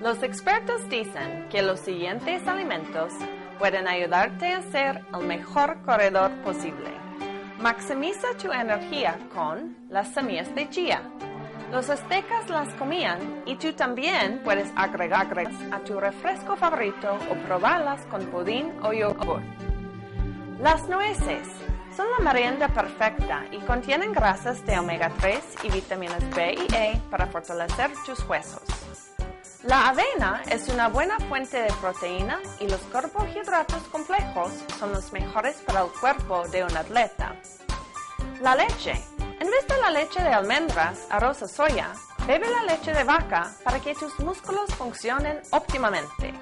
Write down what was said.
Los expertos dicen que los siguientes alimentos pueden ayudarte a ser el mejor corredor posible. Maximiza tu energía con las semillas de chía. Los aztecas las comían y tú también puedes agregarlas a tu refresco favorito o probarlas con pudín o yogur. Las nueces son la merienda perfecta y contienen grasas de omega 3 y vitaminas B y E para fortalecer tus huesos. La avena es una buena fuente de proteína y los carbohidratos complejos son los mejores para el cuerpo de un atleta. La leche. En vez de la leche de almendras, arroz o soya, bebe la leche de vaca para que tus músculos funcionen óptimamente.